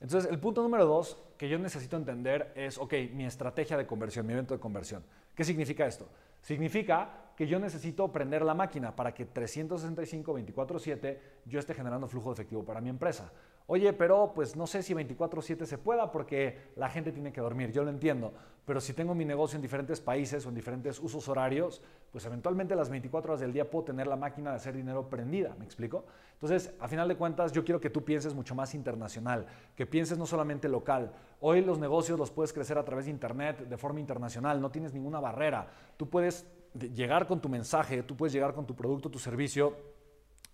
Entonces, el punto número dos que yo necesito entender es, ok, mi estrategia de conversión, mi evento de conversión. ¿Qué significa esto? Significa que yo necesito prender la máquina para que 365, 24/7 yo esté generando flujo de efectivo para mi empresa. Oye, pero pues no sé si 24/7 se pueda porque la gente tiene que dormir, yo lo entiendo, pero si tengo mi negocio en diferentes países o en diferentes usos horarios, pues eventualmente las 24 horas del día puedo tener la máquina de hacer dinero prendida, ¿me explico? Entonces, a final de cuentas, yo quiero que tú pienses mucho más internacional, que pienses no solamente local. Hoy los negocios los puedes crecer a través de Internet de forma internacional, no tienes ninguna barrera. Tú puedes llegar con tu mensaje, tú puedes llegar con tu producto, tu servicio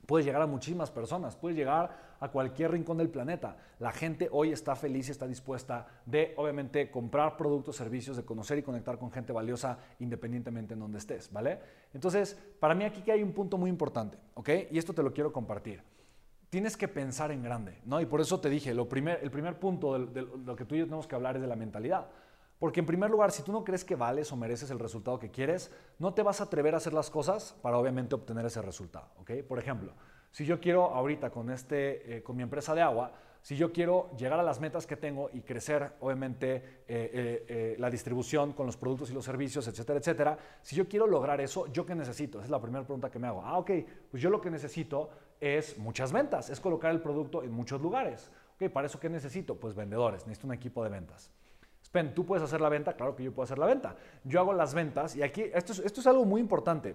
Puedes llegar a muchísimas personas, puedes llegar a cualquier rincón del planeta. La gente hoy está feliz y está dispuesta de, obviamente, comprar productos, servicios, de conocer y conectar con gente valiosa independientemente en donde estés, ¿vale? Entonces, para mí aquí que hay un punto muy importante, ¿ok? Y esto te lo quiero compartir. Tienes que pensar en grande, ¿no? Y por eso te dije, lo primer, el primer punto de, de lo que tú y yo tenemos que hablar es de la mentalidad. Porque en primer lugar, si tú no crees que vales o mereces el resultado que quieres, no te vas a atrever a hacer las cosas para obviamente obtener ese resultado. ¿okay? Por ejemplo, si yo quiero ahorita con, este, eh, con mi empresa de agua, si yo quiero llegar a las metas que tengo y crecer, obviamente, eh, eh, la distribución con los productos y los servicios, etcétera, etcétera, si yo quiero lograr eso, ¿yo qué necesito? Esa es la primera pregunta que me hago. Ah, ok, pues yo lo que necesito es muchas ventas, es colocar el producto en muchos lugares. Ok, ¿para eso qué necesito? Pues vendedores, necesito un equipo de ventas. ¿Tú puedes hacer la venta? Claro que yo puedo hacer la venta. Yo hago las ventas y aquí esto es, esto es algo muy importante,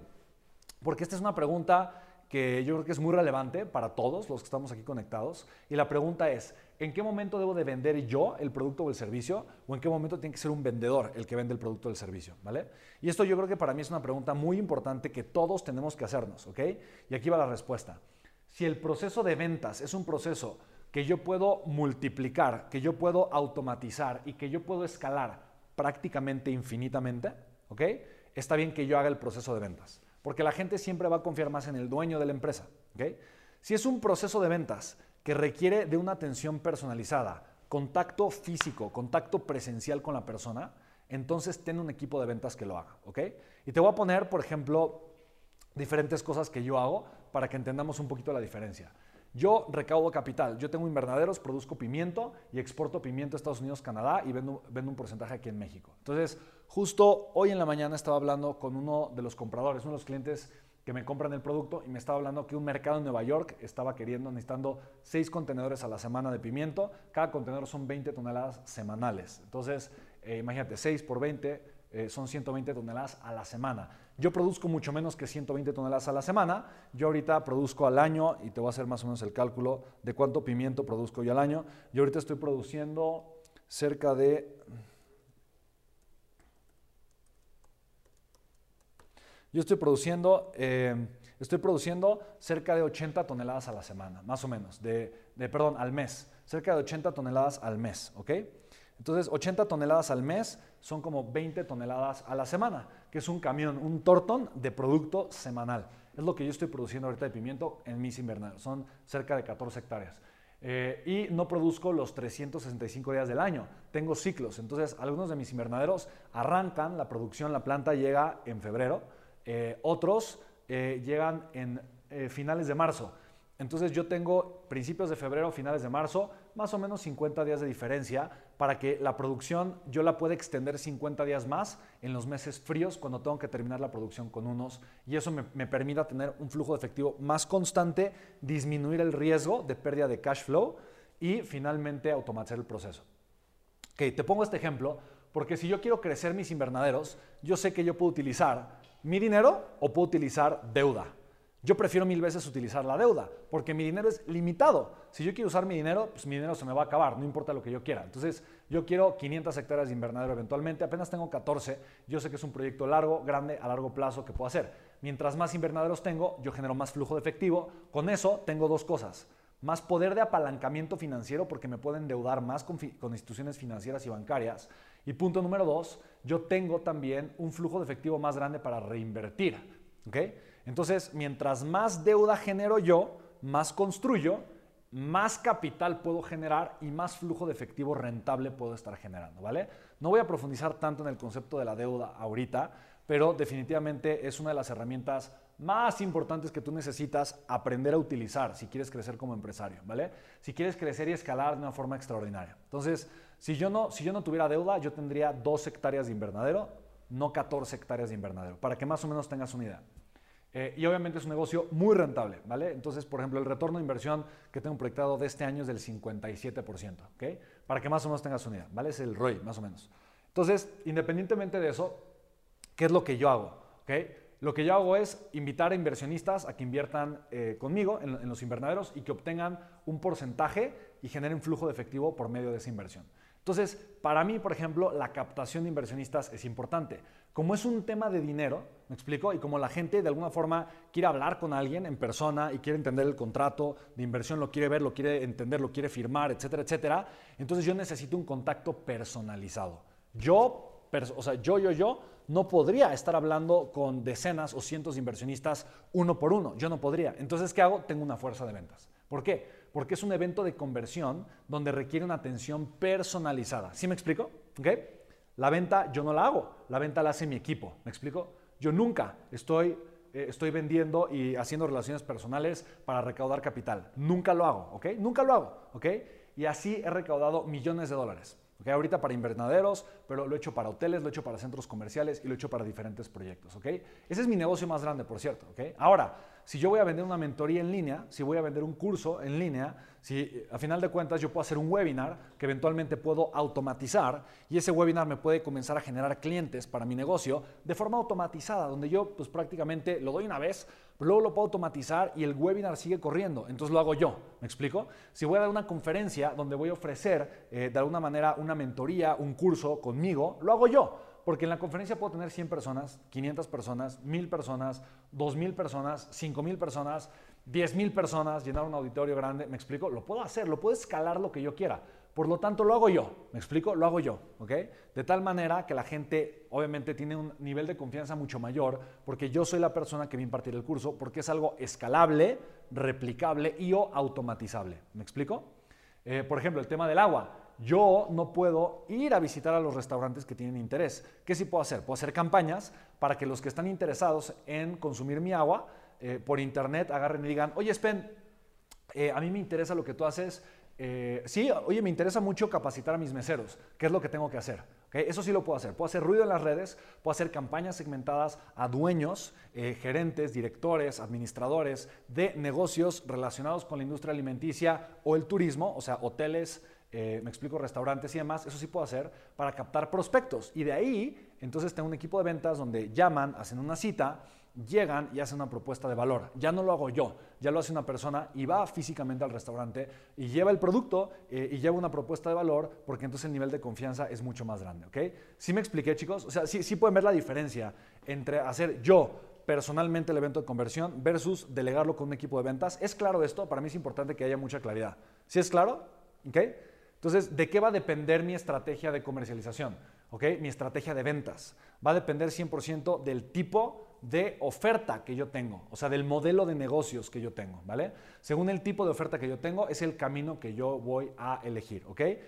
porque esta es una pregunta que yo creo que es muy relevante para todos los que estamos aquí conectados. Y la pregunta es, ¿en qué momento debo de vender yo el producto o el servicio? ¿O en qué momento tiene que ser un vendedor el que vende el producto o el servicio? ¿Vale? Y esto yo creo que para mí es una pregunta muy importante que todos tenemos que hacernos, ¿ok? Y aquí va la respuesta. Si el proceso de ventas es un proceso que yo puedo multiplicar, que yo puedo automatizar y que yo puedo escalar prácticamente infinitamente, ¿ok? Está bien que yo haga el proceso de ventas, porque la gente siempre va a confiar más en el dueño de la empresa, ¿ok? Si es un proceso de ventas que requiere de una atención personalizada, contacto físico, contacto presencial con la persona, entonces ten un equipo de ventas que lo haga, ¿ok? Y te voy a poner, por ejemplo, diferentes cosas que yo hago para que entendamos un poquito la diferencia. Yo recaudo capital, yo tengo invernaderos, produzco pimiento y exporto pimiento a Estados Unidos, Canadá y vendo, un porcentaje aquí en México. Entonces, justo hoy en la mañana estaba hablando con uno de los compradores, uno de los clientes que me compran el producto y me estaba hablando que un mercado en Nueva York estaba queriendo, necesitando 6 contenedores a la semana de pimiento. Cada contenedor son 20 toneladas semanales. Entonces, eh, imagínate, 6 por 20 eh, son 120 toneladas a la semana. Yo produzco mucho menos que 120 toneladas a la semana. Yo ahorita produzco al año, y te voy a hacer más o menos el cálculo de cuánto pimiento produzco yo al año. Yo ahorita estoy produciendo cerca de... Yo estoy produciendo, eh, estoy produciendo cerca de 80 toneladas a la semana, más o menos, de, de, perdón, al mes, cerca de 80 toneladas al mes, ¿ok? Entonces, 80 toneladas al mes son como 20 toneladas a la semana, que es un camión, un tortón de producto semanal. Es lo que yo estoy produciendo ahorita de pimiento en mis invernaderos. Son cerca de 14 hectáreas. Eh, y no produzco los 365 días del año. Tengo ciclos. Entonces, algunos de mis invernaderos arrancan la producción, la planta llega en febrero. Eh, otros eh, llegan en finales de marzo. Entonces yo tengo principios de febrero, finales de marzo, más o menos 50 días de diferencia para que la producción yo la pueda extender 50 días más en los meses fríos cuando tengo que terminar la producción con unos y eso me, permita tener un flujo de efectivo más constante, disminuir el riesgo de pérdida de cash flow y finalmente automatizar el proceso. Ok, te pongo este ejemplo porque si yo quiero crecer mis invernaderos, yo sé que yo puedo utilizar mi dinero o puedo utilizar deuda. Yo prefiero mil veces utilizar la deuda, porque mi dinero es limitado. Si yo quiero usar mi dinero, pues mi dinero se me va a acabar, no importa lo que yo quiera. Entonces, yo quiero 500 hectáreas de invernadero eventualmente, apenas tengo 14, yo sé que es un proyecto largo, grande, a largo plazo que puedo hacer. Mientras más invernaderos tengo, yo genero más flujo de efectivo. Con eso tengo dos cosas. Más poder de apalancamiento financiero porque me pueden endeudar más con, con instituciones financieras y bancarias. Y punto número dos, yo tengo también un flujo de efectivo más grande para reinvertir. ¿okay? Entonces, mientras más deuda genero yo, más construyo, más capital puedo generar y más flujo de efectivo rentable puedo estar generando, ¿vale? No voy a profundizar tanto en el concepto de la deuda ahorita, pero definitivamente es una de las herramientas más importantes que tú necesitas aprender a utilizar si quieres crecer como empresario, ¿vale? Si quieres crecer y escalar de una forma extraordinaria. Entonces, si yo no, si yo no tuviera deuda, yo tendría 2 hectáreas de invernadero, no 14 hectáreas de invernadero, para que más o menos tengas una idea. Eh, y obviamente es un negocio muy rentable, ¿vale? Entonces, por ejemplo, el retorno de inversión que tengo proyectado de este año es del 57%, ¿ok? Para que más o menos tengas una idea, ¿vale? Es el ROI, más o menos. Entonces, independientemente de eso, ¿qué es lo que yo hago? ¿Ok? Lo que yo hago es invitar a inversionistas a que inviertan eh, conmigo en, en los invernaderos y que obtengan un porcentaje y generen flujo de efectivo por medio de esa inversión. Entonces, para mí, por ejemplo, la captación de inversionistas es importante. Como es un tema de dinero, ¿me explico? Y como la gente de alguna forma quiere hablar con alguien en persona y quiere entender el contrato de inversión, lo quiere ver, lo quiere entender, lo quiere firmar, etcétera, etcétera, entonces yo necesito un contacto personalizado. Yo, o sea, yo, yo, yo, no podría estar hablando con decenas o cientos de inversionistas uno por uno. Yo no podría. Entonces, ¿qué hago? Tengo una fuerza de ventas. ¿Por qué? Porque es un evento de conversión donde requiere una atención personalizada. ¿Sí me explico? La venta yo no la hago, la venta la hace mi equipo. ¿Me explico? Yo nunca estoy, eh, estoy vendiendo y haciendo relaciones personales para recaudar capital. Nunca lo hago, ¿ok? Nunca lo hago, ¿ok? Y así he recaudado millones de dólares. ¿Okay? Ahorita para invernaderos, pero lo he hecho para hoteles, lo he hecho para centros comerciales y lo he hecho para diferentes proyectos. ¿ok? Ese es mi negocio más grande, por cierto. ¿ok? Ahora, si yo voy a vender una mentoría en línea, si voy a vender un curso en línea, si a final de cuentas yo puedo hacer un webinar que eventualmente puedo automatizar y ese webinar me puede comenzar a generar clientes para mi negocio de forma automatizada, donde yo pues prácticamente lo doy una vez, luego lo puedo automatizar y el webinar sigue corriendo, entonces lo hago yo, ¿me explico? Si voy a dar una conferencia donde voy a ofrecer eh, de alguna manera una mentoría, un curso conmigo, lo hago yo. Porque en la conferencia puedo tener 100 personas, 500 personas, 1000 personas, 2000 personas, 5000 personas, 10.000 personas, llenar un auditorio grande. ¿Me explico? Lo puedo hacer, lo puedo escalar lo que yo quiera. Por lo tanto, lo hago yo. ¿Me explico? Lo hago yo. ¿Ok? De tal manera que la gente, obviamente, tiene un nivel de confianza mucho mayor porque yo soy la persona que va a impartir el curso porque es algo escalable, replicable y o automatizable. ¿Me explico? Eh, por ejemplo, el tema del agua yo no puedo ir a visitar a los restaurantes que tienen interés. ¿Qué sí puedo hacer? Puedo hacer campañas para que los que están interesados en consumir mi agua eh, por internet agarren y digan, oye Spen, eh, a mí me interesa lo que tú haces. Eh, sí, oye, me interesa mucho capacitar a mis meseros. ¿Qué es lo que tengo que hacer? Eso sí lo puedo hacer. Puedo hacer ruido en las redes, puedo hacer campañas segmentadas a dueños, gerentes, directores, administradores de negocios relacionados con la industria alimenticia o el turismo, o sea, hoteles, eh, me explico, restaurantes y demás, eso sí puedo hacer para captar prospectos. Y de ahí, entonces tengo un equipo de ventas donde llaman, hacen una cita, llegan y hacen una propuesta de valor. Ya no lo hago yo, ya lo hace una persona y va físicamente al restaurante y lleva el producto eh, y lleva una propuesta de valor porque entonces el nivel de confianza es mucho más grande, ¿ok? ¿Sí me expliqué, chicos? O sea, sí, sí pueden ver la diferencia entre hacer yo personalmente el evento de conversión versus delegarlo con un equipo de ventas. ¿Es claro esto? Para mí es importante que haya mucha claridad. ¿Sí es claro? ¿Ok? Entonces, ¿de qué va a depender mi estrategia de comercialización? Mi estrategia de ventas. Va a depender 100% del tipo de oferta que yo tengo, o sea, del modelo de negocios que yo tengo, ¿vale? Según el tipo de oferta que yo tengo, es el camino que yo voy a elegir, ¿ok?